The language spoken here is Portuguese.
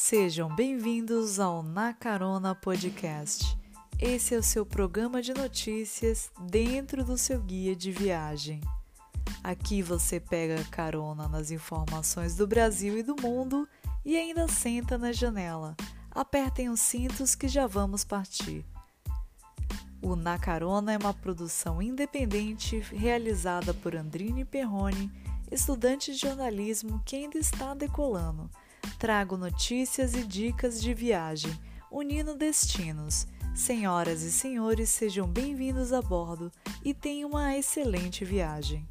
Sejam bem-vindos ao Na Carona Podcast. Esse é o seu programa de notícias dentro do seu guia de viagem. Aqui você pega carona nas informações do Brasil e do mundo e ainda senta na janela. Apertem os cintos que já vamos partir. O Na Carona é uma produção independente realizada por Andrine Perrone, estudante de jornalismo que ainda está decolando. Trago notícias e dicas de viagem, unindo destinos. Senhoras e senhores, sejam bem-vindos a bordo e tenham uma excelente viagem.